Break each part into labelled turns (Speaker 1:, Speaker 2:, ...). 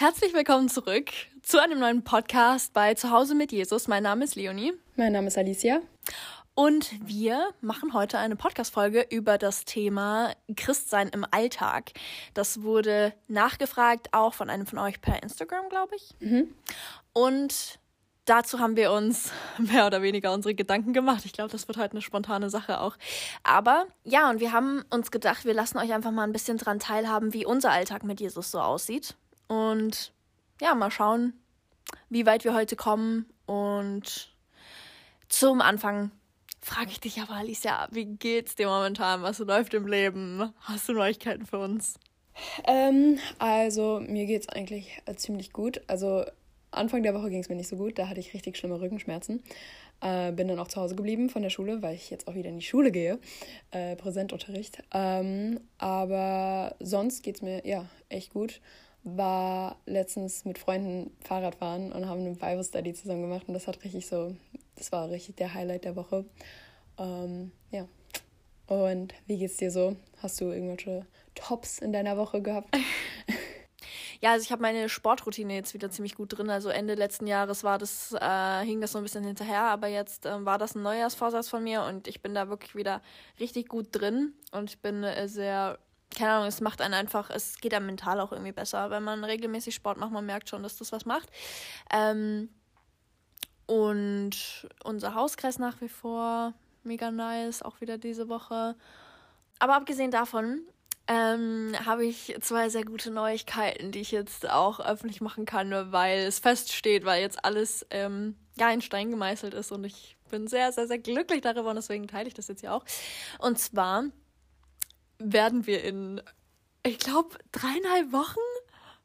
Speaker 1: Herzlich willkommen zurück zu einem neuen Podcast bei Zuhause mit Jesus. Mein Name ist Leonie.
Speaker 2: Mein Name ist Alicia.
Speaker 1: Und wir machen heute eine Podcast-Folge über das Thema Christsein im Alltag. Das wurde nachgefragt, auch von einem von euch per Instagram, glaube ich. Mhm. Und dazu haben wir uns mehr oder weniger unsere Gedanken gemacht. Ich glaube, das wird heute eine spontane Sache auch. Aber ja, und wir haben uns gedacht, wir lassen euch einfach mal ein bisschen dran teilhaben, wie unser Alltag mit Jesus so aussieht. Und ja, mal schauen, wie weit wir heute kommen. Und zum Anfang frage ich dich aber, Alicia, wie geht's dir momentan? Was läuft im Leben? Hast du Neuigkeiten für uns?
Speaker 2: Ähm, also, mir geht's eigentlich äh, ziemlich gut. Also, Anfang der Woche ging es mir nicht so gut. Da hatte ich richtig schlimme Rückenschmerzen. Äh, bin dann auch zu Hause geblieben von der Schule, weil ich jetzt auch wieder in die Schule gehe. Äh, Präsentunterricht. Ähm, aber sonst geht's mir ja echt gut war letztens mit Freunden Fahrradfahren und haben eine Bible Study zusammen gemacht und das hat richtig so, das war richtig der Highlight der Woche. Ähm, ja. Und wie geht's dir so? Hast du irgendwelche Tops in deiner Woche gehabt?
Speaker 1: Ja, also ich habe meine Sportroutine jetzt wieder ziemlich gut drin. Also Ende letzten Jahres war das, äh, hing das so ein bisschen hinterher, aber jetzt äh, war das ein Neujahrsvorsatz von mir und ich bin da wirklich wieder richtig gut drin und ich bin äh, sehr keine Ahnung, es macht einen einfach, es geht einem mental auch irgendwie besser, wenn man regelmäßig Sport macht, man merkt schon, dass das was macht. Ähm, und unser Hauskreis nach wie vor mega nice, auch wieder diese Woche. Aber abgesehen davon ähm, habe ich zwei sehr gute Neuigkeiten, die ich jetzt auch öffentlich machen kann, weil es feststeht, weil jetzt alles ähm, ja in Stein gemeißelt ist und ich bin sehr, sehr, sehr glücklich darüber und deswegen teile ich das jetzt ja auch. Und zwar werden wir in, ich glaube, dreieinhalb Wochen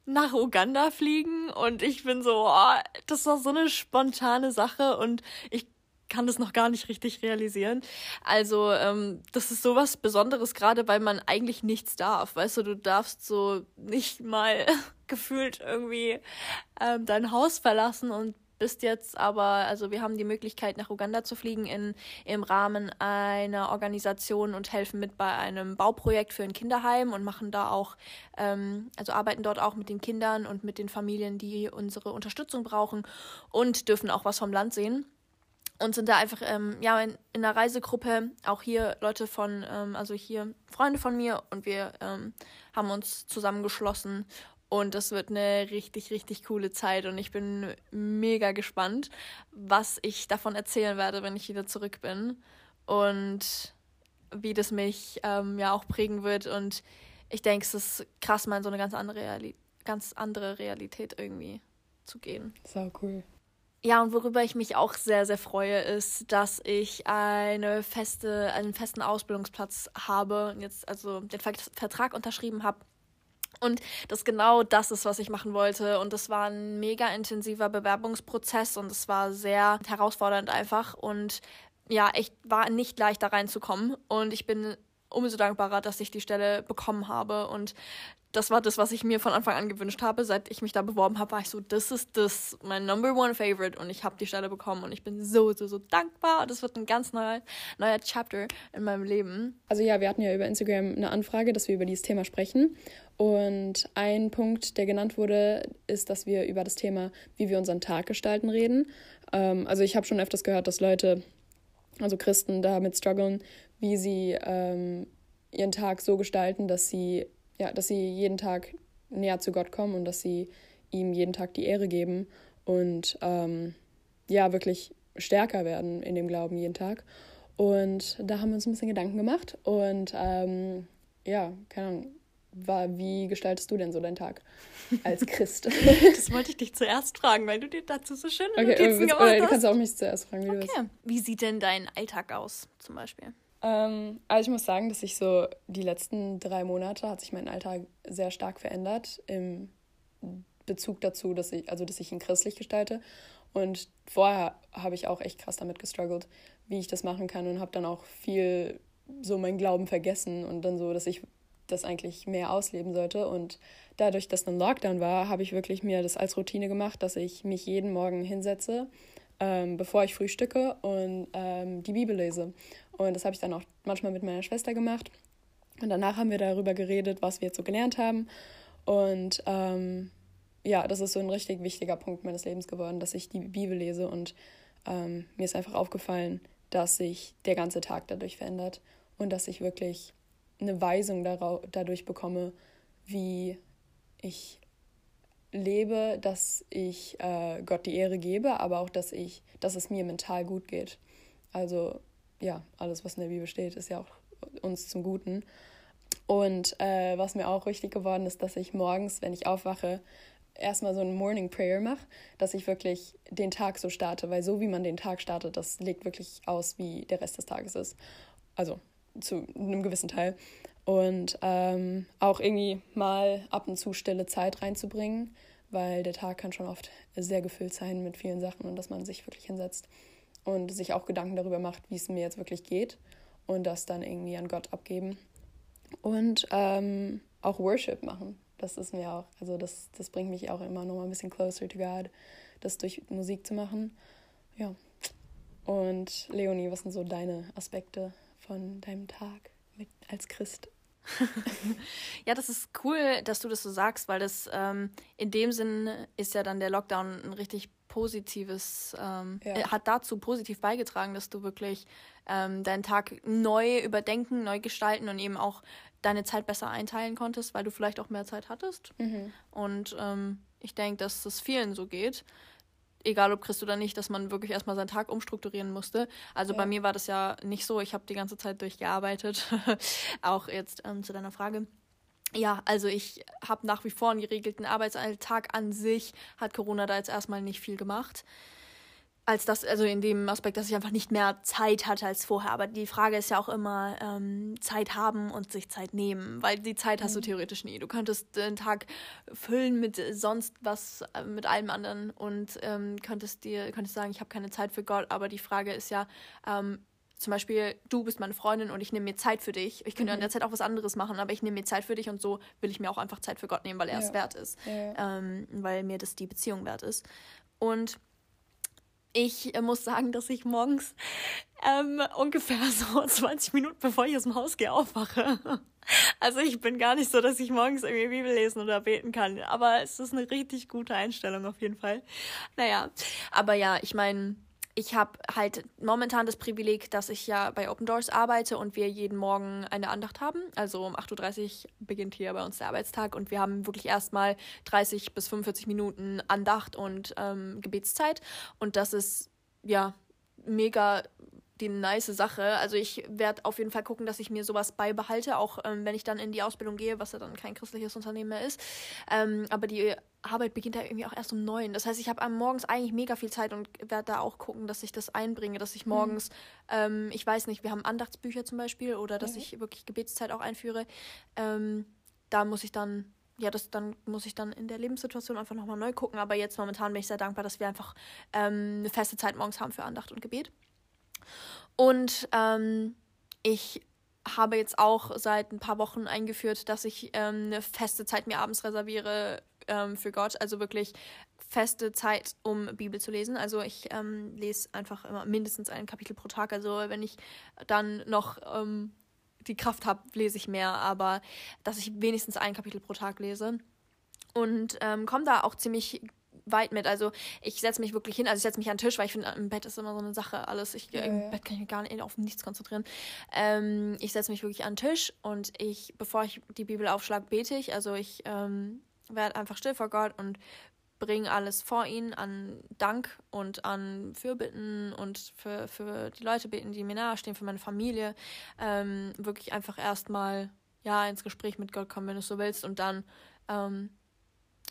Speaker 1: nach Uganda fliegen und ich bin so, oh, das war so eine spontane Sache und ich kann das noch gar nicht richtig realisieren. Also, ähm, das ist sowas Besonderes, gerade weil man eigentlich nichts darf. Weißt du, du darfst so nicht mal gefühlt irgendwie ähm, dein Haus verlassen und bist jetzt aber, also wir haben die Möglichkeit, nach Uganda zu fliegen in, im Rahmen einer Organisation und helfen mit bei einem Bauprojekt für ein Kinderheim und machen da auch, ähm, also arbeiten dort auch mit den Kindern und mit den Familien, die unsere Unterstützung brauchen und dürfen auch was vom Land sehen und sind da einfach ähm, ja in, in, einer Reisegruppe. Auch hier Leute von ähm, also hier Freunde von mir und wir ähm, haben uns zusammengeschlossen und das wird eine richtig, richtig coole Zeit. Und ich bin mega gespannt, was ich davon erzählen werde, wenn ich wieder zurück bin. Und wie das mich ähm, ja auch prägen wird. Und ich denke, es ist krass, mal in so eine ganz andere, Reali ganz andere Realität irgendwie zu gehen.
Speaker 2: So cool.
Speaker 1: Ja, und worüber ich mich auch sehr, sehr freue, ist, dass ich eine feste, einen festen Ausbildungsplatz habe und jetzt also den Vertrag unterschrieben habe und das genau das ist, was ich machen wollte. Und das war ein mega intensiver Bewerbungsprozess und es war sehr herausfordernd einfach. Und ja, echt war nicht leicht da reinzukommen. Und ich bin umso dankbarer, dass ich die Stelle bekommen habe. Und das war das, was ich mir von Anfang an gewünscht habe. Seit ich mich da beworben habe, war ich so, das ist das, mein Number One Favorite. Und ich habe die Stelle bekommen und ich bin so, so, so dankbar. Das wird ein ganz neuer, neuer Chapter in meinem Leben.
Speaker 2: Also ja, wir hatten ja über Instagram eine Anfrage, dass wir über dieses Thema sprechen. Und ein Punkt, der genannt wurde, ist, dass wir über das Thema, wie wir unseren Tag gestalten, reden. Ähm, also ich habe schon öfters gehört, dass Leute, also Christen, damit strugglen, wie sie ähm, ihren Tag so gestalten, dass sie ja, dass sie jeden Tag näher zu Gott kommen und dass sie ihm jeden Tag die Ehre geben und ähm, ja, wirklich stärker werden in dem Glauben jeden Tag. Und da haben wir uns ein bisschen Gedanken gemacht und ähm, ja, keine Ahnung, war, wie gestaltest du denn so deinen Tag als Christ?
Speaker 1: das wollte ich dich zuerst fragen, weil du dir dazu so schöne okay, Notizen gemacht hast.
Speaker 2: Du kannst auch mich zuerst fragen, wie okay. du
Speaker 1: willst. Wie sieht denn dein Alltag aus, zum Beispiel?
Speaker 2: Ähm, also ich muss sagen, dass sich so die letzten drei Monate hat sich mein Alltag sehr stark verändert im Bezug dazu, dass ich, also dass ich ihn christlich gestalte. Und vorher habe ich auch echt krass damit gestruggelt, wie ich das machen kann und habe dann auch viel so meinen Glauben vergessen und dann so, dass ich das eigentlich mehr ausleben sollte. Und dadurch, dass ein Lockdown war, habe ich wirklich mir das als Routine gemacht, dass ich mich jeden Morgen hinsetze, ähm, bevor ich frühstücke und ähm, die Bibel lese. Und das habe ich dann auch manchmal mit meiner Schwester gemacht. Und danach haben wir darüber geredet, was wir jetzt so gelernt haben. Und ähm, ja, das ist so ein richtig wichtiger Punkt meines Lebens geworden, dass ich die Bibel lese und ähm, mir ist einfach aufgefallen, dass sich der ganze Tag dadurch verändert und dass ich wirklich eine Weisung dadurch bekomme, wie ich lebe, dass ich äh, Gott die Ehre gebe, aber auch, dass ich, dass es mir mental gut geht. Also ja, alles, was in der Bibel steht, ist ja auch uns zum Guten. Und äh, was mir auch wichtig geworden ist, dass ich morgens, wenn ich aufwache, erstmal so ein Morning Prayer mache, dass ich wirklich den Tag so starte, weil so wie man den Tag startet, das legt wirklich aus, wie der Rest des Tages ist. Also zu einem gewissen Teil. Und ähm, auch irgendwie mal ab und zu stille Zeit reinzubringen, weil der Tag kann schon oft sehr gefüllt sein mit vielen Sachen und dass man sich wirklich hinsetzt und sich auch Gedanken darüber macht, wie es mir jetzt wirklich geht und das dann irgendwie an Gott abgeben. Und ähm, auch Worship machen. Das ist mir auch, also das, das bringt mich auch immer noch mal ein bisschen closer to God, das durch Musik zu machen. Ja. Und Leonie, was sind so deine Aspekte von deinem Tag mit, als Christ?
Speaker 1: ja, das ist cool, dass du das so sagst, weil das ähm, in dem Sinn ist ja dann der Lockdown ein richtig positives, ähm, ja. äh, hat dazu positiv beigetragen, dass du wirklich ähm, deinen Tag neu überdenken, neu gestalten und eben auch deine Zeit besser einteilen konntest, weil du vielleicht auch mehr Zeit hattest. Mhm. Und ähm, ich denke, dass das vielen so geht egal ob Christ oder nicht, dass man wirklich erstmal seinen Tag umstrukturieren musste. Also ja. bei mir war das ja nicht so. Ich habe die ganze Zeit durchgearbeitet. auch jetzt ähm, zu deiner Frage. Ja, also ich habe nach wie vor einen geregelten Arbeitsalltag an sich. Hat Corona da jetzt erstmal nicht viel gemacht als das, also in dem Aspekt, dass ich einfach nicht mehr Zeit hatte als vorher. Aber die Frage ist ja auch immer ähm, Zeit haben und sich Zeit nehmen, weil die Zeit hast du mhm. theoretisch nie. Du könntest den Tag füllen mit sonst was, äh, mit allem anderen und ähm, könntest dir, könntest sagen, ich habe keine Zeit für Gott. Aber die Frage ist ja, ähm, zum Beispiel, du bist meine Freundin und ich nehme mir Zeit für dich. Ich könnte mhm. in der Zeit auch was anderes machen, aber ich nehme mir Zeit für dich und so will ich mir auch einfach Zeit für Gott nehmen, weil er ja. es wert ist. Ja. Ähm, weil mir das die Beziehung wert ist. Und ich äh, muss sagen, dass ich morgens ähm, ungefähr so 20 Minuten bevor ich aus dem Haus gehe aufwache. Also ich bin gar nicht so, dass ich morgens irgendwie Bibel lesen oder beten kann. Aber es ist eine richtig gute Einstellung auf jeden Fall. Naja, aber ja, ich meine, ich habe halt momentan das Privileg, dass ich ja bei Open Doors arbeite und wir jeden Morgen eine Andacht haben. Also um 8.30 Uhr beginnt hier bei uns der Arbeitstag und wir haben wirklich erstmal 30 bis 45 Minuten Andacht und ähm, Gebetszeit. Und das ist ja mega die nice Sache. Also ich werde auf jeden Fall gucken, dass ich mir sowas beibehalte, auch ähm, wenn ich dann in die Ausbildung gehe, was ja dann kein christliches Unternehmen mehr ist. Ähm, aber die Arbeit beginnt ja irgendwie auch erst um neun. Das heißt, ich habe am morgens eigentlich mega viel Zeit und werde da auch gucken, dass ich das einbringe, dass ich morgens, mhm. ähm, ich weiß nicht, wir haben Andachtsbücher zum Beispiel oder dass mhm. ich wirklich Gebetszeit auch einführe. Ähm, da muss ich dann ja, das dann muss ich dann in der Lebenssituation einfach nochmal neu gucken. Aber jetzt momentan bin ich sehr dankbar, dass wir einfach ähm, eine feste Zeit morgens haben für Andacht und Gebet. Und ähm, ich habe jetzt auch seit ein paar Wochen eingeführt, dass ich ähm, eine feste Zeit mir abends reserviere ähm, für Gott. Also wirklich feste Zeit, um Bibel zu lesen. Also ich ähm, lese einfach immer mindestens ein Kapitel pro Tag. Also wenn ich dann noch ähm, die Kraft habe, lese ich mehr. Aber dass ich wenigstens ein Kapitel pro Tag lese. Und ähm, komme da auch ziemlich weit mit. Also ich setze mich wirklich hin, also ich setze mich an den Tisch, weil ich finde, im Bett ist immer so eine Sache, alles. Ich, ja, Im. Bett kann ich mich gar nicht auf nichts konzentrieren. Ähm, ich setze mich wirklich an den Tisch und ich, bevor ich die Bibel aufschlage, bete ich. Also ich ähm, werde einfach still vor Gott und bringe alles vor ihn an Dank und an Fürbitten und für, für die Leute beten, die mir nahestehen, für meine Familie. Ähm, wirklich einfach erstmal ja ins Gespräch mit Gott kommen, wenn du es so willst. Und dann ähm,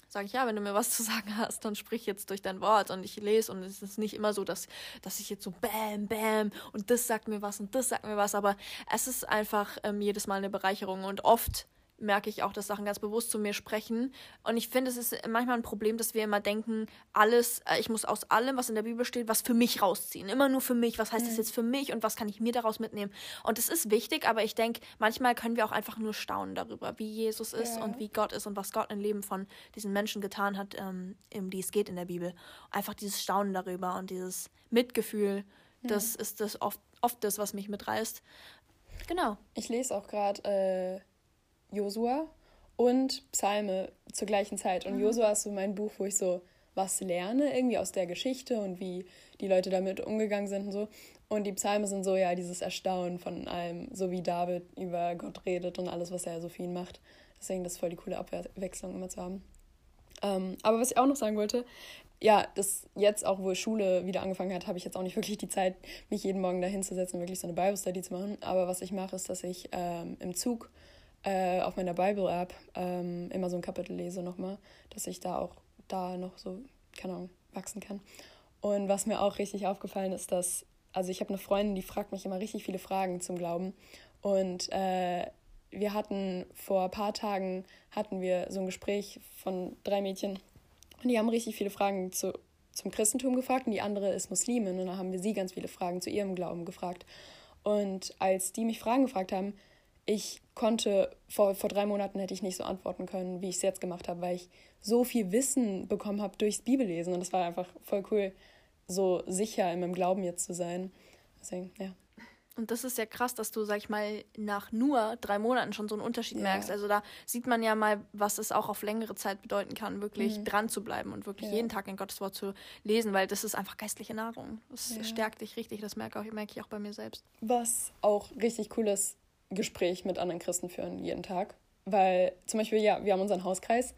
Speaker 1: sage ich, ja, wenn du mir was zu sagen hast, dann sprich jetzt durch dein Wort und ich lese. Und es ist nicht immer so, dass, dass ich jetzt so bam, bam und das sagt mir was und das sagt mir was, aber es ist einfach ähm, jedes Mal eine Bereicherung. Und oft merke ich auch, dass Sachen ganz bewusst zu mir sprechen. Und ich finde, es ist manchmal ein Problem, dass wir immer denken, alles, äh, ich muss aus allem, was in der Bibel steht, was für mich rausziehen. Immer nur für mich. Was heißt mhm. das jetzt für mich und was kann ich mir daraus mitnehmen? Und es ist wichtig, aber ich denke, manchmal können wir auch einfach nur staunen darüber, wie Jesus ist ja. und wie Gott ist und was Gott im Leben von diesen Menschen getan hat, ähm, um die es geht in der Bibel. Einfach dieses Staunen darüber und dieses Mitgefühl, ja. das ist das oft, oft das, was mich mitreißt. Genau.
Speaker 2: Ich lese auch gerade. Äh Josua und Psalme zur gleichen Zeit. Und mhm. Josua ist so mein Buch, wo ich so was lerne, irgendwie aus der Geschichte und wie die Leute damit umgegangen sind und so. Und die Psalme sind so, ja, dieses Erstaunen von allem, so wie David über Gott redet und alles, was er so für ihn macht. Deswegen das ist voll die coole Abwechslung immer zu haben. Ähm, aber was ich auch noch sagen wollte, ja, das jetzt auch, wo Schule wieder angefangen hat, habe ich jetzt auch nicht wirklich die Zeit, mich jeden Morgen dahin zu setzen und wirklich so eine Bible Study zu machen. Aber was ich mache, ist, dass ich ähm, im Zug äh, auf meiner Bible-App ähm, immer so ein Kapitel lese nochmal, dass ich da auch da noch so, keine Ahnung, wachsen kann. Und was mir auch richtig aufgefallen ist, dass, also ich habe eine Freundin, die fragt mich immer richtig viele Fragen zum Glauben. Und äh, wir hatten vor ein paar Tagen, hatten wir so ein Gespräch von drei Mädchen und die haben richtig viele Fragen zu, zum Christentum gefragt und die andere ist Muslimin und dann haben wir sie ganz viele Fragen zu ihrem Glauben gefragt. Und als die mich Fragen gefragt haben, ich konnte, vor, vor drei Monaten hätte ich nicht so antworten können, wie ich es jetzt gemacht habe, weil ich so viel Wissen bekommen habe durchs Bibellesen und das war einfach voll cool, so sicher in meinem Glauben jetzt zu sein. Deswegen, ja.
Speaker 1: Und das ist ja krass, dass du, sag ich mal, nach nur drei Monaten schon so einen Unterschied ja. merkst. Also da sieht man ja mal, was es auch auf längere Zeit bedeuten kann, wirklich mhm. dran zu bleiben und wirklich ja. jeden Tag in Gottes Wort zu lesen, weil das ist einfach geistliche Nahrung. Das ja. stärkt dich richtig, das merke, auch, merke ich auch bei mir selbst.
Speaker 2: Was auch richtig cool ist, Gespräch mit anderen Christen führen, jeden Tag. Weil zum Beispiel, ja, wir haben unseren Hauskreis.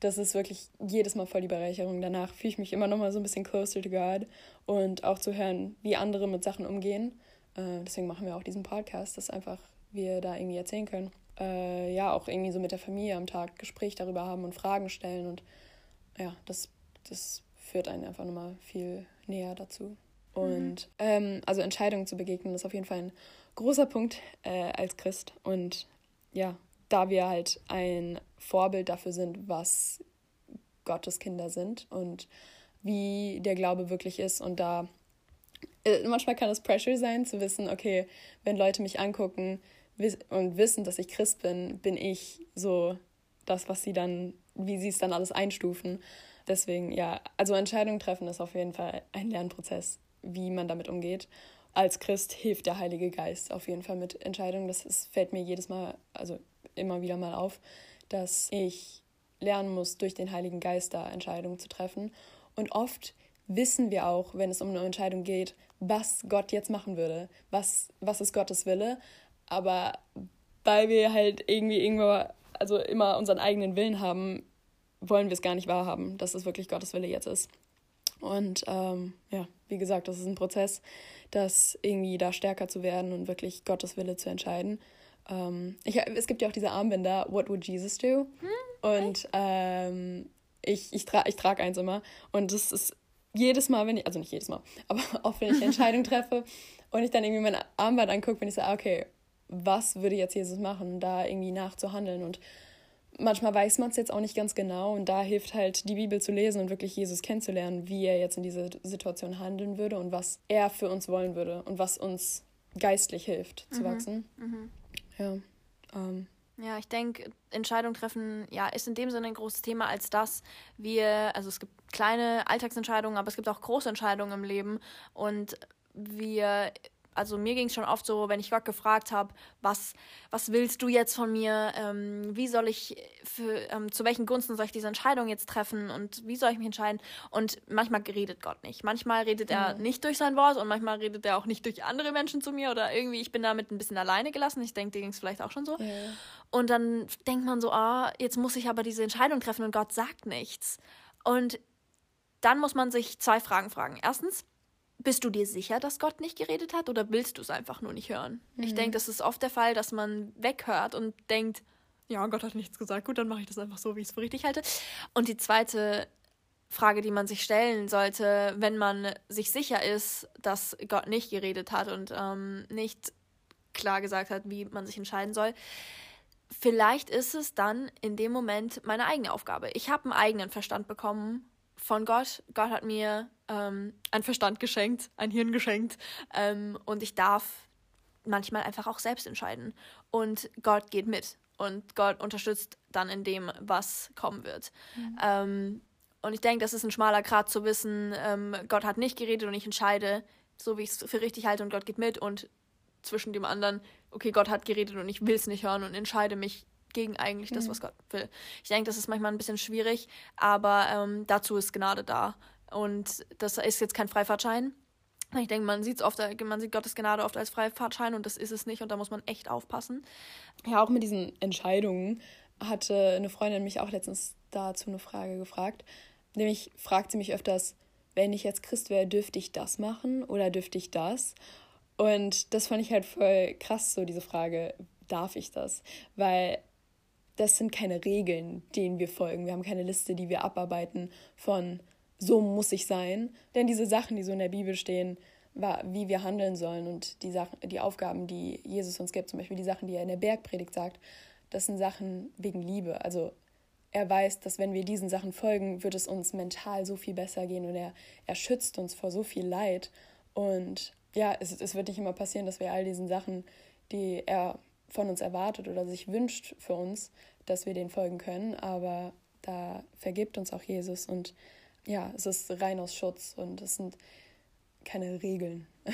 Speaker 2: Das ist wirklich jedes Mal voll die Bereicherung. Danach fühle ich mich immer noch mal so ein bisschen closer to God und auch zu hören, wie andere mit Sachen umgehen äh, deswegen machen wir auch diesen Podcast, dass einfach wir da irgendwie erzählen können. Äh, ja, auch irgendwie so mit der Familie am Tag Gespräch darüber haben und Fragen stellen. Und ja, das, das führt einen einfach nochmal viel näher dazu. Und mhm. ähm, also Entscheidungen zu begegnen, ist auf jeden Fall ein großer Punkt äh, als Christ. Und ja, da wir halt ein Vorbild dafür sind, was Gottes Kinder sind und wie der Glaube wirklich ist und da äh, manchmal kann es Pressure sein, zu wissen, okay, wenn Leute mich angucken und wissen, dass ich Christ bin, bin ich so das, was sie dann, wie sie es dann alles einstufen. Deswegen, ja, also Entscheidungen treffen ist auf jeden Fall ein Lernprozess, wie man damit umgeht. Als Christ hilft der Heilige Geist auf jeden Fall mit Entscheidungen. Das ist, fällt mir jedes Mal, also immer wieder mal auf, dass ich lernen muss, durch den Heiligen Geist da Entscheidungen zu treffen. Und oft wissen wir auch, wenn es um eine Entscheidung geht, was Gott jetzt machen würde, was, was ist Gottes Wille. Aber weil wir halt irgendwie irgendwo, also immer unseren eigenen Willen haben, wollen wir es gar nicht wahrhaben, dass es wirklich Gottes Wille jetzt ist. Und ähm, ja, wie gesagt, das ist ein Prozess, das irgendwie da stärker zu werden und wirklich Gottes Wille zu entscheiden. Ähm, ich, es gibt ja auch diese Armbänder, What Would Jesus Do? Hm, und ähm, ich, ich, tra ich trage eins immer. Und das ist jedes Mal, wenn ich, also nicht jedes Mal, aber oft, wenn ich eine Entscheidung treffe und ich dann irgendwie mein Armband angucke, bin ich so, ah, okay, was würde jetzt Jesus machen, da irgendwie nachzuhandeln und manchmal weiß man es jetzt auch nicht ganz genau und da hilft halt die Bibel zu lesen und wirklich Jesus kennenzulernen, wie er jetzt in dieser Situation handeln würde und was er für uns wollen würde und was uns geistlich hilft zu mhm. wachsen. Mhm. Ja. Ähm,
Speaker 1: ja, ich denke, Entscheidung treffen, ja, ist in dem Sinne ein großes Thema, als dass wir, also es gibt kleine Alltagsentscheidungen, aber es gibt auch große Entscheidungen im Leben und wir also mir ging es schon oft so, wenn ich Gott gefragt habe, was, was willst du jetzt von mir? Ähm, wie soll ich für, ähm, zu welchen Gunsten soll ich diese Entscheidung jetzt treffen und wie soll ich mich entscheiden? Und manchmal redet Gott nicht. Manchmal redet er mhm. nicht durch sein Wort und manchmal redet er auch nicht durch andere Menschen zu mir oder irgendwie, ich bin damit ein bisschen alleine gelassen. Ich denke, dir ging es vielleicht auch schon so. Ja. Und dann denkt man so, ah, jetzt muss ich aber diese Entscheidung treffen und Gott sagt nichts. Und dann muss man sich zwei Fragen fragen. Erstens, bist du dir sicher, dass Gott nicht geredet hat oder willst du es einfach nur nicht hören? Mhm. Ich denke, das ist oft der Fall, dass man weghört und denkt, ja, Gott hat nichts gesagt, gut, dann mache ich das einfach so, wie ich es für richtig halte. Und die zweite Frage, die man sich stellen sollte, wenn man sich sicher ist, dass Gott nicht geredet hat und ähm, nicht klar gesagt hat, wie man sich entscheiden soll, vielleicht ist es dann in dem Moment meine eigene Aufgabe. Ich habe einen eigenen Verstand bekommen von Gott. Gott hat mir ähm, einen Verstand geschenkt, ein Hirn geschenkt ähm, und ich darf manchmal einfach auch selbst entscheiden. Und Gott geht mit und Gott unterstützt dann in dem, was kommen wird. Mhm. Ähm, und ich denke, das ist ein schmaler Grad zu wissen, ähm, Gott hat nicht geredet und ich entscheide, so wie ich es für richtig halte und Gott geht mit und zwischen dem anderen, okay, Gott hat geredet und ich will es nicht hören und entscheide mich gegen eigentlich das, was Gott will. Ich denke, das ist manchmal ein bisschen schwierig, aber ähm, dazu ist Gnade da. Und das ist jetzt kein Freifahrtschein. Ich denke, man sieht oft, man sieht Gottes Gnade oft als Freifahrtschein und das ist es nicht und da muss man echt aufpassen.
Speaker 2: Ja, auch mit diesen Entscheidungen hatte eine Freundin mich auch letztens dazu eine Frage gefragt. Nämlich fragt sie mich öfters, wenn ich jetzt Christ wäre, dürfte ich das machen oder dürfte ich das? Und das fand ich halt voll krass, so diese Frage, darf ich das? Weil das sind keine Regeln, denen wir folgen. Wir haben keine Liste, die wir abarbeiten von so muss ich sein. Denn diese Sachen, die so in der Bibel stehen, wie wir handeln sollen und die Sachen, die Aufgaben, die Jesus uns gibt, zum Beispiel die Sachen, die er in der Bergpredigt sagt, das sind Sachen wegen Liebe. Also er weiß, dass wenn wir diesen Sachen folgen, wird es uns mental so viel besser gehen und er, er schützt uns vor so viel Leid. Und ja, es, es wird nicht immer passieren, dass wir all diesen Sachen, die er von uns erwartet oder sich wünscht für uns, dass wir denen folgen können. Aber da vergibt uns auch Jesus und ja, es ist rein aus Schutz und es sind keine Regeln.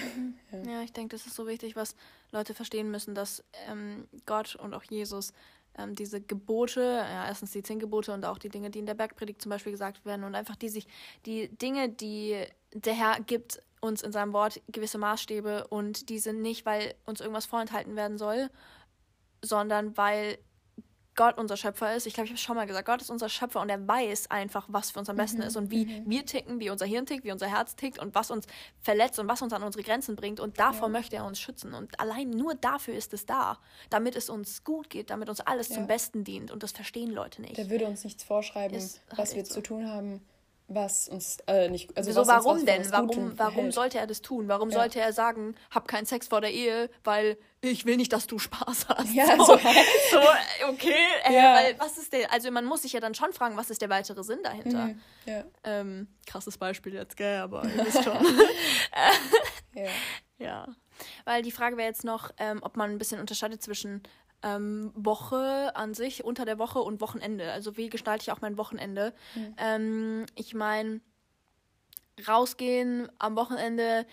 Speaker 1: ja. ja. ich denke, das ist so wichtig, was Leute verstehen müssen, dass ähm, Gott und auch Jesus ähm, diese Gebote, ja, erstens die zehn Gebote und auch die Dinge, die in der Bergpredigt zum Beispiel gesagt werden und einfach die sich, die Dinge, die der Herr gibt uns in seinem Wort gewisse Maßstäbe und die sind nicht, weil uns irgendwas vorenthalten werden soll, sondern weil Gott unser Schöpfer ist. Ich glaube, ich habe es schon mal gesagt, Gott ist unser Schöpfer und er weiß einfach, was für uns am besten mhm. ist und wie mhm. wir ticken, wie unser Hirn tickt, wie unser Herz tickt und was uns verletzt und was uns an unsere Grenzen bringt. Und davor ja. möchte er uns schützen. Und allein nur dafür ist es da, damit es uns gut geht, damit uns alles ja. zum Besten dient. Und das verstehen Leute nicht.
Speaker 2: Der würde uns nichts vorschreiben, ist was wir so. zu tun haben was uns äh, nicht. Also
Speaker 1: so, warum denn? Warum, warum sollte er das tun? Warum ja. sollte er sagen, hab keinen Sex vor der Ehe, weil ich will nicht, dass du Spaß hast? Ja, so, so, so okay, äh, ja. weil was ist der? Also man muss sich ja dann schon fragen, was ist der weitere Sinn dahinter? Mhm. Ja. Ähm, krasses Beispiel jetzt, gell, aber ihr wisst schon. ja. ja. Weil die Frage wäre jetzt noch, ähm, ob man ein bisschen unterscheidet zwischen ähm, Woche an sich, unter der Woche und Wochenende. Also wie gestalte ich auch mein Wochenende? Mhm. Ähm, ich meine, rausgehen am Wochenende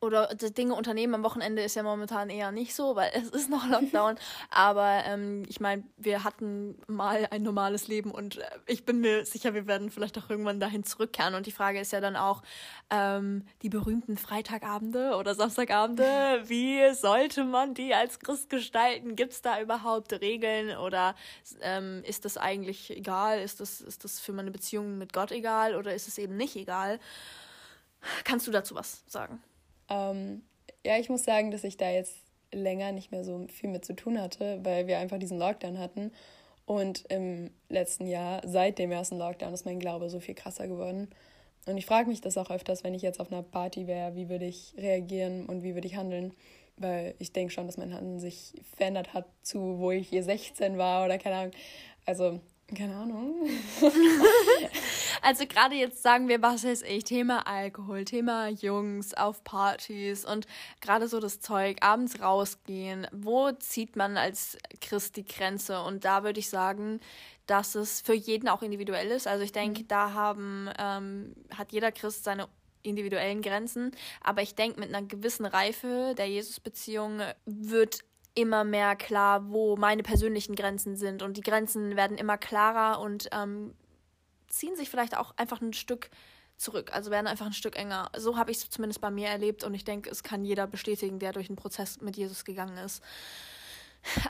Speaker 1: oder Dinge unternehmen am Wochenende ist ja momentan eher nicht so, weil es ist noch Lockdown. Aber ähm, ich meine, wir hatten mal ein normales Leben und äh, ich bin mir sicher, wir werden vielleicht auch irgendwann dahin zurückkehren. Und die Frage ist ja dann auch, ähm, die berühmten Freitagabende oder Samstagabende, wie sollte man die als Christ gestalten? Gibt es da überhaupt Regeln oder ähm, ist das eigentlich egal? Ist das, ist das für meine Beziehung mit Gott egal oder ist es eben nicht egal? Kannst du dazu was sagen?
Speaker 2: Ähm, ja, ich muss sagen, dass ich da jetzt länger nicht mehr so viel mit zu tun hatte, weil wir einfach diesen Lockdown hatten. Und im letzten Jahr, seit dem ersten Lockdown, ist mein Glaube so viel krasser geworden. Und ich frage mich das auch öfters, wenn ich jetzt auf einer Party wäre, wie würde ich reagieren und wie würde ich handeln. Weil ich denke schon, dass mein Handeln sich verändert hat zu, wo ich hier 16 war oder keine Ahnung. Also keine Ahnung.
Speaker 1: also gerade jetzt sagen wir, was ist ich, Thema Alkohol, Thema Jungs auf Partys und gerade so das Zeug, abends rausgehen. Wo zieht man als Christ die Grenze? Und da würde ich sagen, dass es für jeden auch individuell ist. Also ich denke, mhm. da haben, ähm, hat jeder Christ seine individuellen Grenzen. Aber ich denke, mit einer gewissen Reife der Jesus-Beziehung wird immer mehr klar, wo meine persönlichen Grenzen sind. Und die Grenzen werden immer klarer und ähm, ziehen sich vielleicht auch einfach ein Stück zurück, also werden einfach ein Stück enger. So habe ich es zumindest bei mir erlebt und ich denke, es kann jeder bestätigen, der durch den Prozess mit Jesus gegangen ist.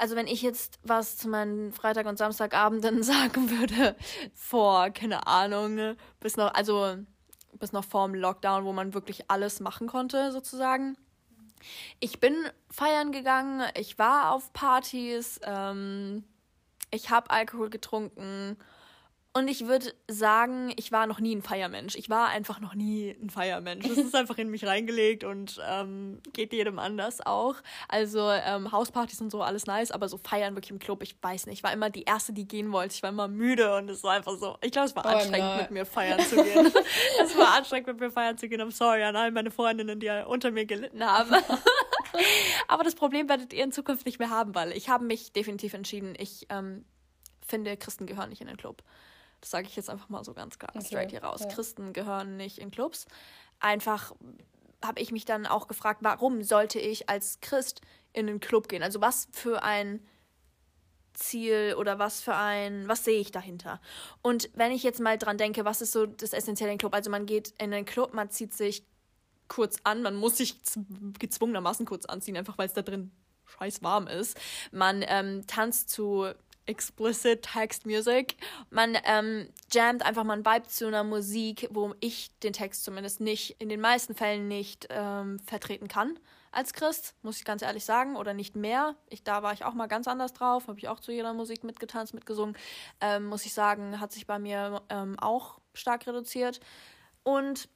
Speaker 1: Also wenn ich jetzt was zu meinen Freitag- und Samstagabenden sagen würde, vor, keine Ahnung, bis noch, also bis noch vorm Lockdown, wo man wirklich alles machen konnte, sozusagen, ich bin feiern gegangen, ich war auf Partys, ähm, ich habe Alkohol getrunken und ich würde sagen, ich war noch nie ein Feiermensch. Ich war einfach noch nie ein Feiermensch. Das ist einfach in mich reingelegt und ähm, geht jedem anders auch. Also ähm, Hauspartys und so, alles nice, aber so feiern wirklich im Club, ich weiß nicht. Ich war immer die Erste, die gehen wollte. Ich war immer müde und es war einfach so. Ich glaube, es war oh, anstrengend, no. mit mir feiern zu gehen. es war anstrengend, mit mir feiern zu gehen. I'm sorry an all meine Freundinnen, die unter mir gelitten haben. aber das Problem werdet ihr in Zukunft nicht mehr haben, weil ich habe mich definitiv entschieden, ich ähm, finde, Christen gehören nicht in den Club. Das sage ich jetzt einfach mal so ganz klar okay, straight hier raus. Ja. Christen gehören nicht in Clubs. Einfach habe ich mich dann auch gefragt, warum sollte ich als Christ in einen Club gehen? Also was für ein Ziel oder was für ein, was sehe ich dahinter? Und wenn ich jetzt mal dran denke, was ist so das Essentielle im Club? Also man geht in einen Club, man zieht sich kurz an, man muss sich gezwungenermaßen kurz anziehen, einfach weil es da drin scheiß warm ist. Man ähm, tanzt zu explicit Text Music. Man ähm, jammt einfach mal ein Vibe zu einer Musik, wo ich den Text zumindest nicht, in den meisten Fällen nicht ähm, vertreten kann als Christ, muss ich ganz ehrlich sagen, oder nicht mehr. Ich, da war ich auch mal ganz anders drauf, habe ich auch zu jeder Musik mitgetanzt, mitgesungen. Ähm, muss ich sagen, hat sich bei mir ähm, auch stark reduziert. Und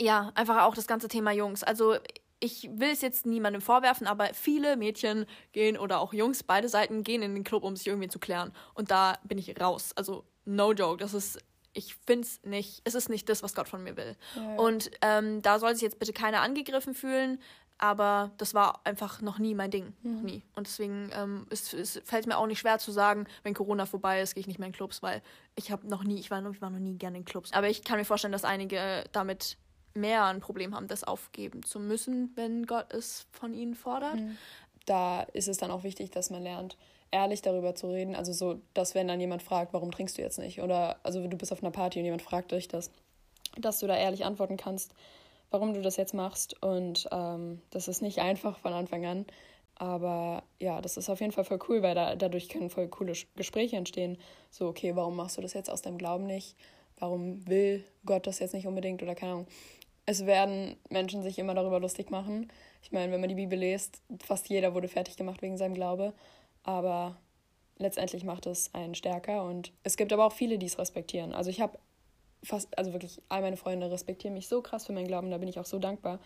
Speaker 1: ja, einfach auch das ganze Thema Jungs. Also ich will es jetzt niemandem vorwerfen, aber viele Mädchen gehen oder auch Jungs, beide Seiten gehen in den Club, um sich irgendwie zu klären. Und da bin ich raus. Also no joke, das ist ich finde es nicht, es ist nicht das, was Gott von mir will. Ja. Und ähm, da soll sich jetzt bitte keiner angegriffen fühlen, aber das war einfach noch nie mein Ding. Mhm. Noch nie. Und deswegen ähm, es, es fällt mir auch nicht schwer zu sagen, wenn Corona vorbei ist, gehe ich nicht mehr in Clubs, weil ich habe noch nie, ich war, ich war noch nie gerne in Clubs. Aber ich kann mir vorstellen, dass einige damit mehr ein Problem haben, das aufgeben zu müssen, wenn Gott es von ihnen fordert. Mhm.
Speaker 2: Da ist es dann auch wichtig, dass man lernt, ehrlich darüber zu reden. Also so, dass wenn dann jemand fragt, warum trinkst du jetzt nicht? Oder also du bist auf einer Party und jemand fragt dich das, dass du da ehrlich antworten kannst, warum du das jetzt machst. Und ähm, das ist nicht einfach von Anfang an. Aber ja, das ist auf jeden Fall voll cool, weil da, dadurch können voll coole Gespräche entstehen. So, okay, warum machst du das jetzt aus deinem Glauben nicht? Warum will Gott das jetzt nicht unbedingt? Oder keine Ahnung es werden Menschen sich immer darüber lustig machen. Ich meine, wenn man die Bibel liest, fast jeder wurde fertig gemacht wegen seinem Glaube. Aber letztendlich macht es einen stärker. Und es gibt aber auch viele, die es respektieren. Also ich habe fast, also wirklich all meine Freunde respektieren mich so krass für meinen Glauben. Da bin ich auch so dankbar.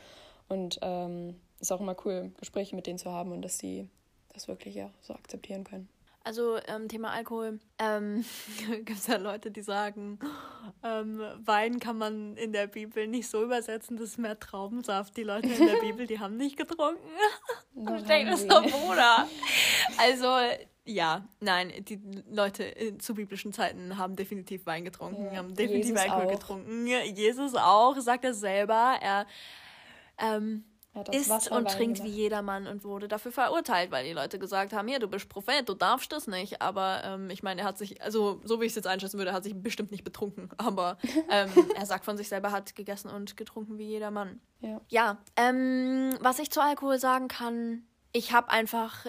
Speaker 2: Und ähm, ist auch immer cool, Gespräche mit denen zu haben und dass sie das wirklich ja so akzeptieren können.
Speaker 1: Also ähm, Thema Alkohol. Ähm, Gibt es ja Leute, die sagen, ähm, Wein kann man in der Bibel nicht so übersetzen, das ist mehr Traubensaft. Die Leute in der Bibel, die haben nicht getrunken. ich denke, das ist doch Bruder. Also ja, nein, die Leute zu biblischen Zeiten haben definitiv Wein getrunken, ja, haben definitiv Jesus Alkohol auch. getrunken. Jesus auch, sagt er selber. Er ähm, isst und trinkt wie jedermann und wurde dafür verurteilt, weil die Leute gesagt haben, hier, du bist Prophet, du darfst das nicht. Aber ähm, ich meine, er hat sich, also so wie ich es jetzt einschätzen würde, hat sich bestimmt nicht betrunken. Aber ähm, er sagt von sich selber, hat gegessen und getrunken wie jedermann. Ja, ja ähm, was ich zu Alkohol sagen kann, ich habe einfach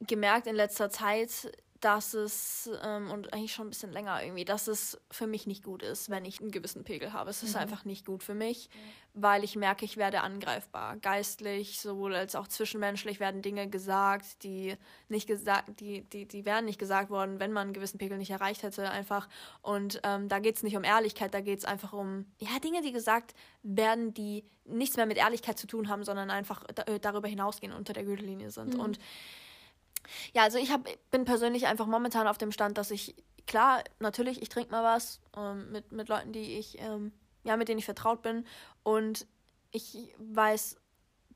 Speaker 1: gemerkt in letzter Zeit, dass es, ähm, und eigentlich schon ein bisschen länger irgendwie, dass es für mich nicht gut ist, wenn ich einen gewissen Pegel habe. Es ist mhm. einfach nicht gut für mich, mhm. weil ich merke, ich werde angreifbar. Geistlich, sowohl als auch zwischenmenschlich werden Dinge gesagt, die nicht gesagt, die, die, die wären nicht gesagt worden, wenn man einen gewissen Pegel nicht erreicht hätte, einfach. Und ähm, da geht es nicht um Ehrlichkeit, da geht es einfach um, ja, Dinge, die gesagt werden, die nichts mehr mit Ehrlichkeit zu tun haben, sondern einfach da, darüber hinausgehen, unter der Gürtellinie sind. Mhm. Und ja, also ich hab, bin persönlich einfach momentan auf dem Stand, dass ich, klar, natürlich, ich trinke mal was ähm, mit, mit Leuten, die ich, ähm, ja, mit denen ich vertraut bin. Und ich weiß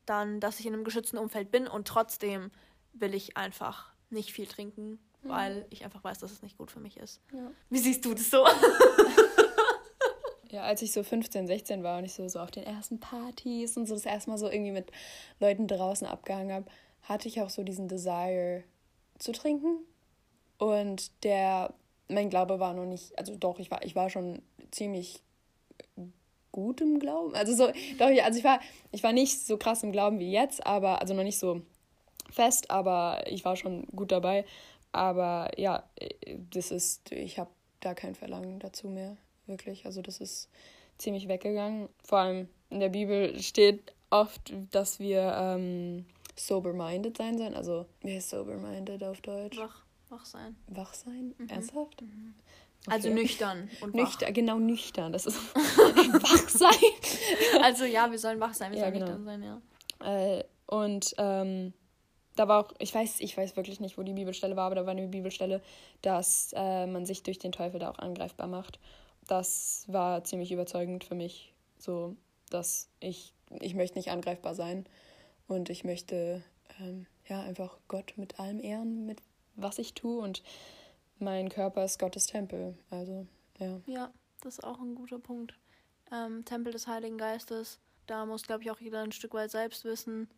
Speaker 1: dann, dass ich in einem geschützten Umfeld bin und trotzdem will ich einfach nicht viel trinken, mhm. weil ich einfach weiß, dass es nicht gut für mich ist. Ja. Wie siehst du das so?
Speaker 2: ja, als ich so 15, 16 war und ich so, so auf den ersten Partys und so das erste Mal so irgendwie mit Leuten draußen abgehangen habe, hatte ich auch so diesen Desire zu trinken. Und der, mein Glaube war noch nicht, also doch, ich war, ich war schon ziemlich gut im Glauben. Also so, doch, also ich war, ich war nicht so krass im Glauben wie jetzt, aber, also noch nicht so fest, aber ich war schon gut dabei. Aber ja, das ist, ich habe da kein Verlangen dazu mehr, wirklich. Also das ist ziemlich weggegangen. Vor allem in der Bibel steht oft, dass wir ähm, sober-minded sein sollen. Also, wie heißt sober-minded auf Deutsch?
Speaker 1: Wach, wach sein.
Speaker 2: Wach sein? Mhm. Ernsthaft?
Speaker 1: Mhm. Okay. Also nüchtern
Speaker 2: und nüchtern, wach. Genau, nüchtern. Das ist wach
Speaker 1: sein. Also ja, wir sollen wach sein, wir ja, sollen genau. nüchtern sein, ja.
Speaker 2: Äh, und ähm, da war auch, ich weiß, ich weiß wirklich nicht, wo die Bibelstelle war, aber da war eine Bibelstelle, dass äh, man sich durch den Teufel da auch angreifbar macht. Das war ziemlich überzeugend für mich, so dass ich, ich möchte nicht angreifbar sein. Und ich möchte ähm, ja einfach Gott mit allem ehren, mit was ich tue. Und mein Körper ist Gottes Tempel. Also, ja.
Speaker 1: Ja, das ist auch ein guter Punkt. Ähm, Tempel des Heiligen Geistes. Da muss, glaube ich, auch jeder ein Stück weit selbst wissen,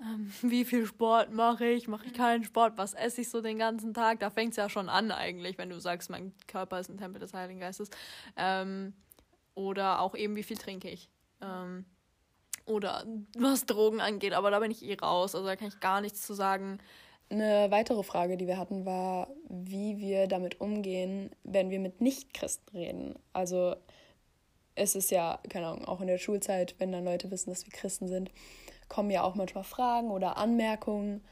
Speaker 1: ähm, wie viel Sport mache ich, mache ich keinen Sport, was esse ich so den ganzen Tag? Da fängt es ja schon an eigentlich, wenn du sagst, mein Körper ist ein Tempel des Heiligen Geistes. Ähm, oder auch eben, wie viel trinke ich. Ähm, oder was Drogen angeht, aber da bin ich eh raus, also da kann ich gar nichts zu sagen.
Speaker 2: Eine weitere Frage, die wir hatten, war, wie wir damit umgehen, wenn wir mit Nichtchristen reden. Also es ist ja, keine Ahnung, auch in der Schulzeit, wenn dann Leute wissen, dass wir Christen sind, kommen ja auch manchmal Fragen oder Anmerkungen.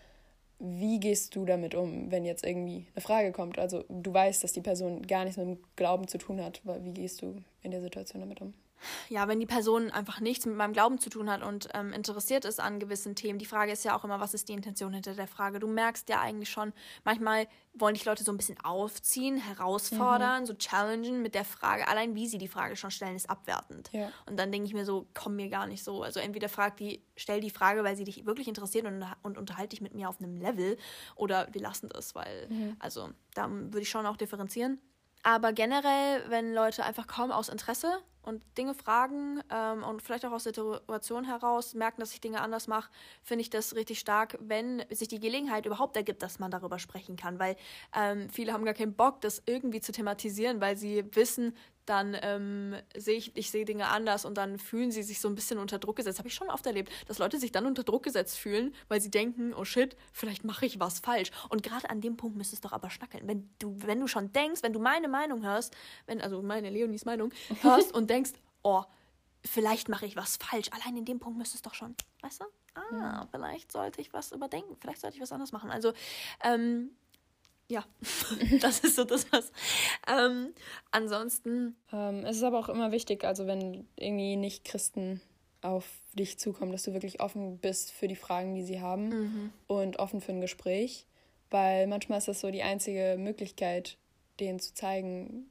Speaker 2: Wie gehst du damit um, wenn jetzt irgendwie eine Frage kommt? Also du weißt, dass die Person gar nichts mit dem Glauben zu tun hat. Wie gehst du in der Situation damit um?
Speaker 1: Ja, wenn die Person einfach nichts mit meinem Glauben zu tun hat und ähm, interessiert ist an gewissen Themen. Die Frage ist ja auch immer, was ist die Intention hinter der Frage? Du merkst ja eigentlich schon, manchmal wollen dich Leute so ein bisschen aufziehen, herausfordern, mhm. so challengen mit der Frage. Allein wie sie die Frage schon stellen, ist abwertend. Ja. Und dann denke ich mir so, komm mir gar nicht so. Also entweder frag die, stell die Frage, weil sie dich wirklich interessiert und, und unterhalte dich mit mir auf einem Level oder wir lassen das, weil, mhm. also da würde ich schon auch differenzieren. Aber generell, wenn Leute einfach kommen aus Interesse und Dinge fragen ähm, und vielleicht auch aus der Situation heraus merken, dass ich Dinge anders mache, finde ich das richtig stark, wenn sich die Gelegenheit überhaupt ergibt, dass man darüber sprechen kann. Weil ähm, viele haben gar keinen Bock, das irgendwie zu thematisieren, weil sie wissen, dann ähm, sehe ich, ich sehe Dinge anders und dann fühlen sie sich so ein bisschen unter Druck gesetzt. Habe ich schon oft erlebt, dass Leute sich dann unter Druck gesetzt fühlen, weil sie denken, oh shit, vielleicht mache ich was falsch. Und gerade an dem Punkt müsstest du doch aber schnackeln. Wenn du, wenn du schon denkst, wenn du meine Meinung hörst, wenn, also meine Leonies Meinung hörst und denkst, oh, vielleicht mache ich was falsch. Allein in dem Punkt müsstest du doch schon, weißt du? Ah, ja. vielleicht sollte ich was überdenken, vielleicht sollte ich was anderes machen. Also, ähm, ja, das ist so das, was. Ähm, ansonsten.
Speaker 2: Ähm, es ist aber auch immer wichtig, also wenn irgendwie nicht Christen auf dich zukommen, dass du wirklich offen bist für die Fragen, die sie haben mhm. und offen für ein Gespräch, weil manchmal ist das so die einzige Möglichkeit, denen zu zeigen,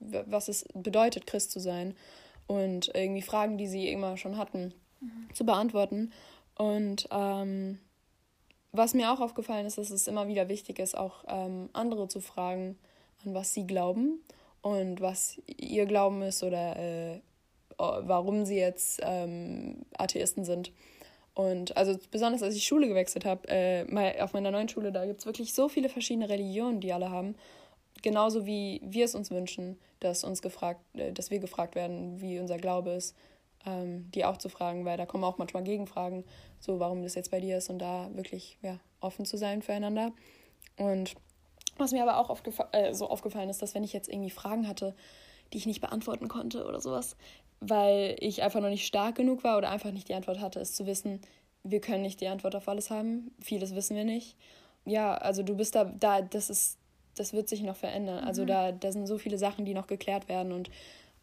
Speaker 2: was es bedeutet, Christ zu sein und irgendwie Fragen, die sie immer schon hatten, mhm. zu beantworten. Und ähm, was mir auch aufgefallen ist, dass es immer wieder wichtig ist, auch ähm, andere zu fragen, an was sie glauben und was ihr Glauben ist oder äh, warum sie jetzt ähm, Atheisten sind. Und also besonders als ich Schule gewechselt habe, äh, auf meiner neuen Schule, da gibt es wirklich so viele verschiedene Religionen, die alle haben. Genauso wie wir es uns wünschen, dass uns gefragt, äh, dass wir gefragt werden, wie unser Glaube ist, ähm, die auch zu fragen, weil da kommen auch manchmal Gegenfragen, so warum das jetzt bei dir ist und da wirklich ja, offen zu sein füreinander. Und was mir aber auch äh, so aufgefallen ist, dass wenn ich jetzt irgendwie Fragen hatte, die ich nicht beantworten konnte oder sowas, weil ich einfach noch nicht stark genug war oder einfach nicht die Antwort hatte, ist zu wissen, wir können nicht die Antwort auf alles haben, vieles wissen wir nicht. Ja, also du bist da, da das ist das wird sich noch verändern. Also mhm. Da, da sind so viele Sachen, die noch geklärt werden und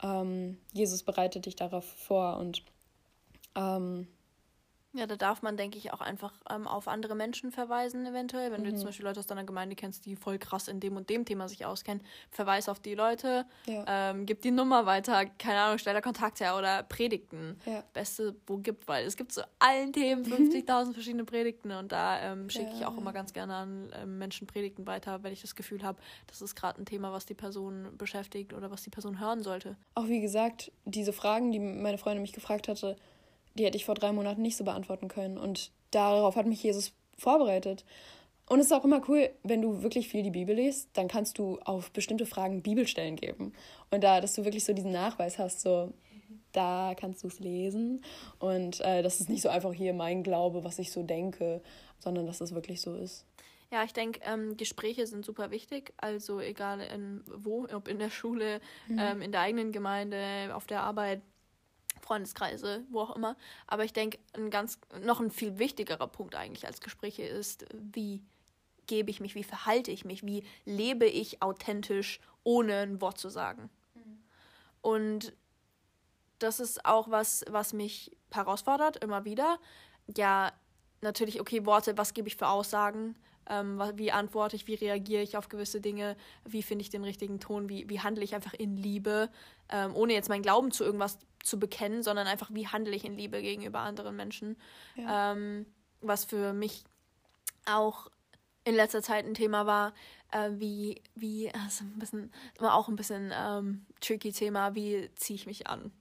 Speaker 2: ähm, Jesus bereitet dich darauf vor und ähm,
Speaker 1: ja, da darf man, denke ich, auch einfach ähm, auf andere Menschen verweisen, eventuell. Wenn mhm. du zum Beispiel Leute aus deiner Gemeinde kennst, die voll krass in dem und dem Thema sich auskennen, verweis auf die Leute, ja. ähm, gib die Nummer weiter, keine Ahnung, stell da Kontakt her oder Predigten. Ja. Beste, wo gibt, weil es gibt zu allen Themen 50.000 verschiedene Predigten und da ähm, schicke ich auch immer ganz gerne an ähm, Menschen Predigten weiter, wenn ich das Gefühl habe, das ist gerade ein Thema, was die Person beschäftigt oder was die Person hören sollte.
Speaker 2: Auch wie gesagt, diese Fragen, die meine Freundin mich gefragt hatte, die hätte ich vor drei Monaten nicht so beantworten können. Und darauf hat mich Jesus vorbereitet. Und es ist auch immer cool, wenn du wirklich viel die Bibel liest, dann kannst du auf bestimmte Fragen Bibelstellen geben. Und da, dass du wirklich so diesen Nachweis hast, so, da kannst du es lesen. Und äh, das ist nicht so einfach hier mein Glaube, was ich so denke, sondern dass es wirklich so ist.
Speaker 1: Ja, ich denke, ähm, Gespräche sind super wichtig. Also egal in wo, ob in der Schule, mhm. ähm, in der eigenen Gemeinde, auf der Arbeit, Freundeskreise, wo auch immer. Aber ich denke, ein ganz, noch ein viel wichtigerer Punkt eigentlich als Gespräche ist, wie gebe ich mich, wie verhalte ich mich, wie lebe ich authentisch, ohne ein Wort zu sagen. Mhm. Und das ist auch was, was mich herausfordert, immer wieder. Ja, natürlich, okay, Worte, was gebe ich für Aussagen? Ähm, wie antworte ich, wie reagiere ich auf gewisse Dinge, wie finde ich den richtigen Ton, wie, wie handle ich einfach in Liebe, ähm, ohne jetzt meinen Glauben zu irgendwas zu bekennen, sondern einfach, wie handle ich in Liebe gegenüber anderen Menschen. Ja. Ähm, was für mich auch in letzter Zeit ein Thema war, äh, wie, wie, also ein bisschen, immer auch ein bisschen ähm, tricky Thema, wie ziehe ich mich an?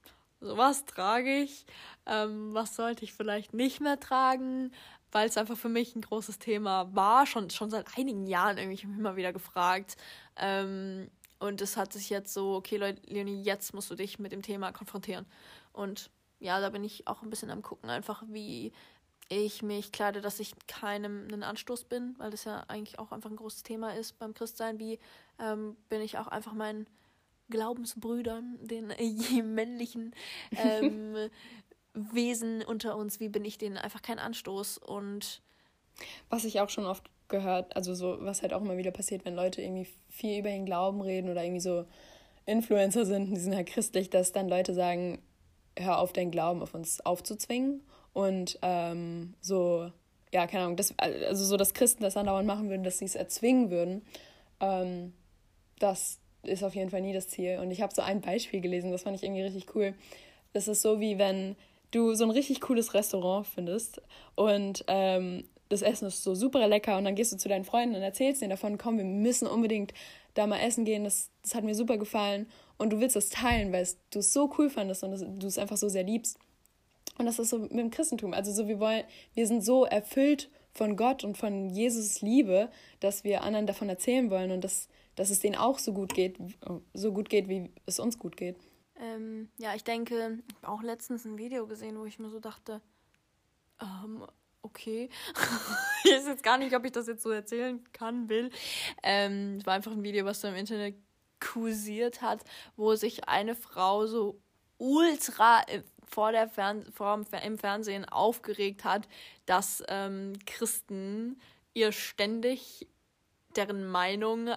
Speaker 1: So, was trage ich? Ähm, was sollte ich vielleicht nicht mehr tragen? Weil es einfach für mich ein großes Thema war, schon, schon seit einigen Jahren irgendwie, ich habe mich immer wieder gefragt. Ähm, und es hat sich jetzt so, okay, Leute, Leonie, jetzt musst du dich mit dem Thema konfrontieren. Und ja, da bin ich auch ein bisschen am gucken, einfach wie ich mich kleide, dass ich keinem einen Anstoß bin, weil das ja eigentlich auch einfach ein großes Thema ist beim Christsein. Wie ähm, bin ich auch einfach meinen Glaubensbrüdern, den äh, männlichen ähm, Wesen unter uns, wie bin ich denen einfach kein Anstoß und
Speaker 2: was ich auch schon oft gehört, also so, was halt auch immer wieder passiert, wenn Leute irgendwie viel über den Glauben reden oder irgendwie so Influencer sind, die sind halt christlich, dass dann Leute sagen, hör auf, deinen Glauben auf uns aufzuzwingen und ähm, so, ja, keine Ahnung, das, also so, dass Christen das andauernd machen würden, dass sie es erzwingen würden, ähm, das ist auf jeden Fall nie das Ziel. Und ich habe so ein Beispiel gelesen, das fand ich irgendwie richtig cool. Das ist so wie wenn du so ein richtig cooles Restaurant findest und ähm, das Essen ist so super lecker und dann gehst du zu deinen Freunden und erzählst denen davon, komm, wir müssen unbedingt da mal essen gehen, das, das hat mir super gefallen und du willst das teilen, weil du es so cool fandest und du es einfach so sehr liebst. Und das ist so mit dem Christentum. Also so, wir wollen, wir sind so erfüllt von Gott und von Jesus Liebe, dass wir anderen davon erzählen wollen und dass, dass es denen auch so gut geht, so gut geht, wie es uns gut geht.
Speaker 1: Ähm, ja, ich denke, ich habe auch letztens ein Video gesehen, wo ich mir so dachte, ähm, okay. ich weiß jetzt gar nicht, ob ich das jetzt so erzählen kann, will. Ähm, es war einfach ein Video, was so im Internet kursiert hat, wo sich eine Frau so ultra vor der Fern vor im Fernsehen aufgeregt hat, dass ähm, Christen ihr ständig deren Meinung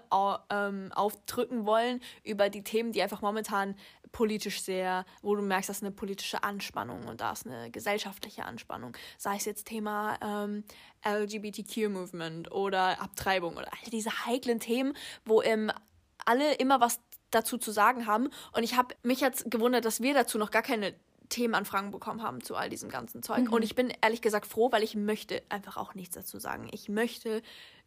Speaker 1: ähm, aufdrücken wollen über die Themen, die einfach momentan politisch sehr, wo du merkst, das ist eine politische Anspannung und da ist eine gesellschaftliche Anspannung. Sei es jetzt Thema ähm, LGBTQ-Movement oder Abtreibung oder all diese heiklen Themen, wo ähm, alle immer was dazu zu sagen haben. Und ich habe mich jetzt gewundert, dass wir dazu noch gar keine Themenanfragen bekommen haben zu all diesem ganzen Zeug. Mhm. Und ich bin ehrlich gesagt froh, weil ich möchte einfach auch nichts dazu sagen. Ich möchte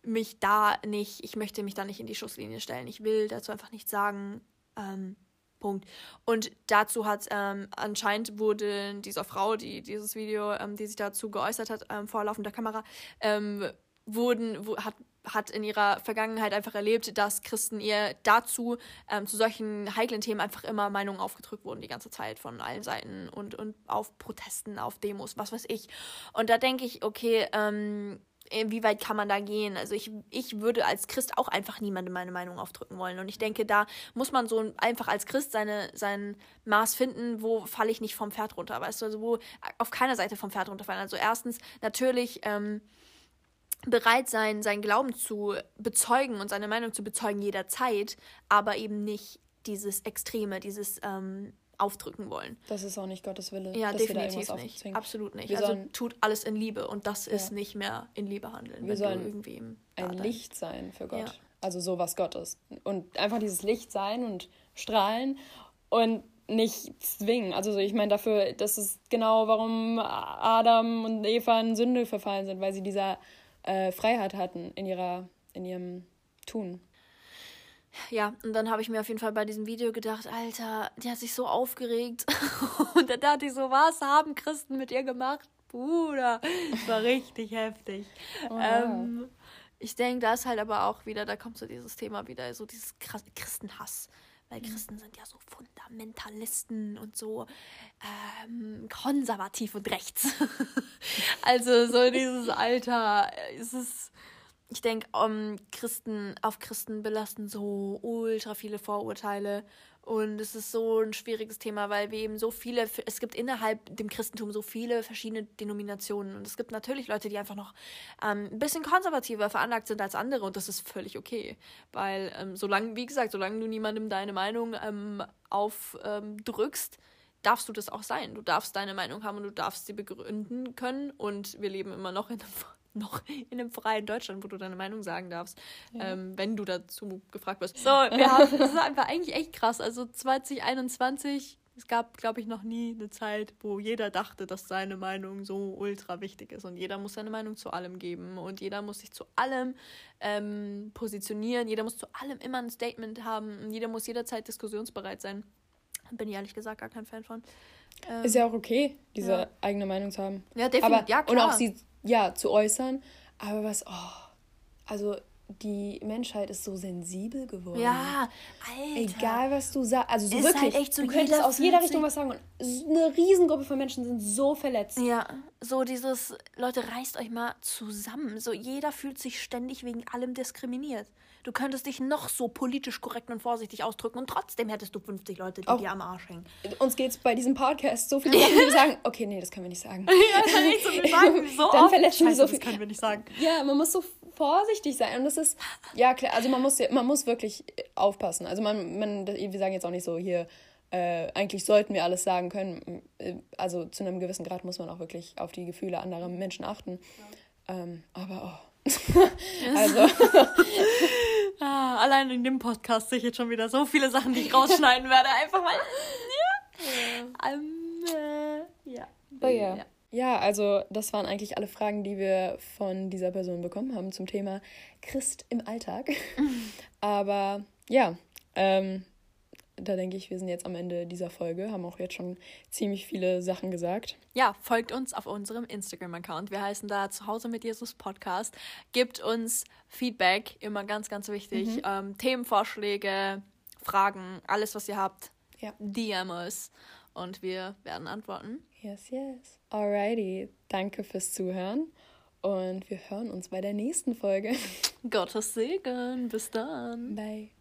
Speaker 1: mich da nicht, ich möchte mich da nicht in die Schusslinie stellen. Ich will dazu einfach nichts sagen. Ähm, Punkt. Und dazu hat ähm, anscheinend wurde dieser Frau, die dieses Video, ähm, die sich dazu geäußert hat, ähm, vor laufender Kamera, ähm, wurden, wo, hat, hat in ihrer Vergangenheit einfach erlebt, dass Christen ihr dazu ähm, zu solchen heiklen Themen einfach immer Meinungen aufgedrückt wurden, die ganze Zeit von allen Seiten und, und auf Protesten, auf Demos, was weiß ich. Und da denke ich, okay, ähm, wie weit kann man da gehen? Also ich, ich würde als Christ auch einfach niemandem meine Meinung aufdrücken wollen. Und ich denke, da muss man so einfach als Christ seine, sein Maß finden, wo falle ich nicht vom Pferd runter, weißt du, also wo auf keiner Seite vom Pferd runterfallen. Also erstens natürlich ähm, bereit sein, seinen Glauben zu bezeugen und seine Meinung zu bezeugen jederzeit, aber eben nicht dieses Extreme, dieses ähm, aufdrücken wollen.
Speaker 2: Das ist auch nicht Gottes Wille.
Speaker 1: Ja, definitiv nicht. Absolut nicht. Wir also tut alles in Liebe und das ist ja. nicht mehr in Liebe handeln.
Speaker 2: Wir sollen irgendwie ein Licht sein für Gott. Ja. Also so, was Gott ist. Und einfach dieses Licht sein und strahlen und nicht zwingen. Also ich meine dafür, das ist genau, warum Adam und Eva in Sünde verfallen sind, weil sie dieser äh, Freiheit hatten in ihrer, in ihrem Tun
Speaker 1: ja, und dann habe ich mir auf jeden Fall bei diesem Video gedacht, Alter, die hat sich so aufgeregt. und dann dachte ich so, was haben Christen mit ihr gemacht? Bruder, das war richtig heftig. Oh, ähm, ich denke, da ist halt aber auch wieder, da kommt so dieses Thema wieder, so dieses Christenhass. Weil mhm. Christen sind ja so Fundamentalisten und so ähm, konservativ und rechts. also so dieses Alter, es ist ich denke, um, Christen, auf Christen belasten so ultra viele Vorurteile. Und es ist so ein schwieriges Thema, weil wir eben so viele, es gibt innerhalb dem Christentum so viele verschiedene Denominationen. Und es gibt natürlich Leute, die einfach noch ähm, ein bisschen konservativer veranlagt sind als andere. Und das ist völlig okay. Weil, ähm, solange, wie gesagt, solange du niemandem deine Meinung ähm, aufdrückst, darfst du das auch sein. Du darfst deine Meinung haben und du darfst sie begründen können. Und wir leben immer noch in einem noch in einem freien Deutschland, wo du deine Meinung sagen darfst, ja. ähm, wenn du dazu gefragt wirst. So, wir haben, das ist einfach eigentlich echt krass. Also 2021, es gab, glaube ich, noch nie eine Zeit, wo jeder dachte, dass seine Meinung so ultra wichtig ist. Und jeder muss seine Meinung zu allem geben. Und jeder muss sich zu allem ähm, positionieren. Jeder muss zu allem immer ein Statement haben. Und jeder muss jederzeit diskussionsbereit sein. Bin ich ehrlich gesagt gar kein Fan von.
Speaker 2: Ähm, ist ja auch okay, diese ja. eigene Meinung zu haben. Ja, definitiv. Aber, ja, klar. Und auch sie ja, zu äußern. Aber was, oh, also die Menschheit ist so sensibel geworden. Ja, Alter. Egal, was du sagst. Also so wirklich, halt echt so, du könntest aus jeder Richtung was sagen. Und eine Riesengruppe von Menschen sind so verletzt.
Speaker 1: Ja, so dieses, Leute, reißt euch mal zusammen. So jeder fühlt sich ständig wegen allem diskriminiert. Du könntest dich noch so politisch korrekt und vorsichtig ausdrücken und trotzdem hättest du 50 Leute, die Auch dir am Arsch hängen.
Speaker 2: Uns geht es bei diesem Podcast so viele Sachen, die sagen, okay, nee, das können wir nicht sagen. ja, das kann ich so nicht sagen. So Dann verletzen wir so viel. Das können wir nicht sagen. Ja, man muss so vorsichtig sein. Und das ist, ja klar, also man muss, man muss wirklich aufpassen. Also man, man wir sagen jetzt auch nicht so hier, äh, eigentlich sollten wir alles sagen können. Also zu einem gewissen Grad muss man auch wirklich auf die Gefühle anderer Menschen achten. Ja. Ähm, aber oh. Also.
Speaker 1: ah, allein in dem Podcast sehe ich jetzt schon wieder so viele Sachen, die ich rausschneiden werde. Einfach mal.
Speaker 2: Ja. Um, äh, ja. Oh, ja. ja. Ja, also das waren eigentlich alle Fragen, die wir von dieser Person bekommen haben zum Thema Christ im Alltag. Aber ja, ähm, da denke ich, wir sind jetzt am Ende dieser Folge, haben auch jetzt schon ziemlich viele Sachen gesagt.
Speaker 1: Ja, folgt uns auf unserem Instagram-Account. Wir heißen da Zuhause mit Jesus Podcast. Gibt uns Feedback, immer ganz, ganz wichtig. Mhm. Ähm, Themenvorschläge, Fragen, alles, was ihr habt. Ja. DM us und wir werden antworten.
Speaker 2: Yes, yes. Alrighty. Danke fürs Zuhören und wir hören uns bei der nächsten Folge.
Speaker 1: Gottes Segen. Bis dann.
Speaker 2: Bye.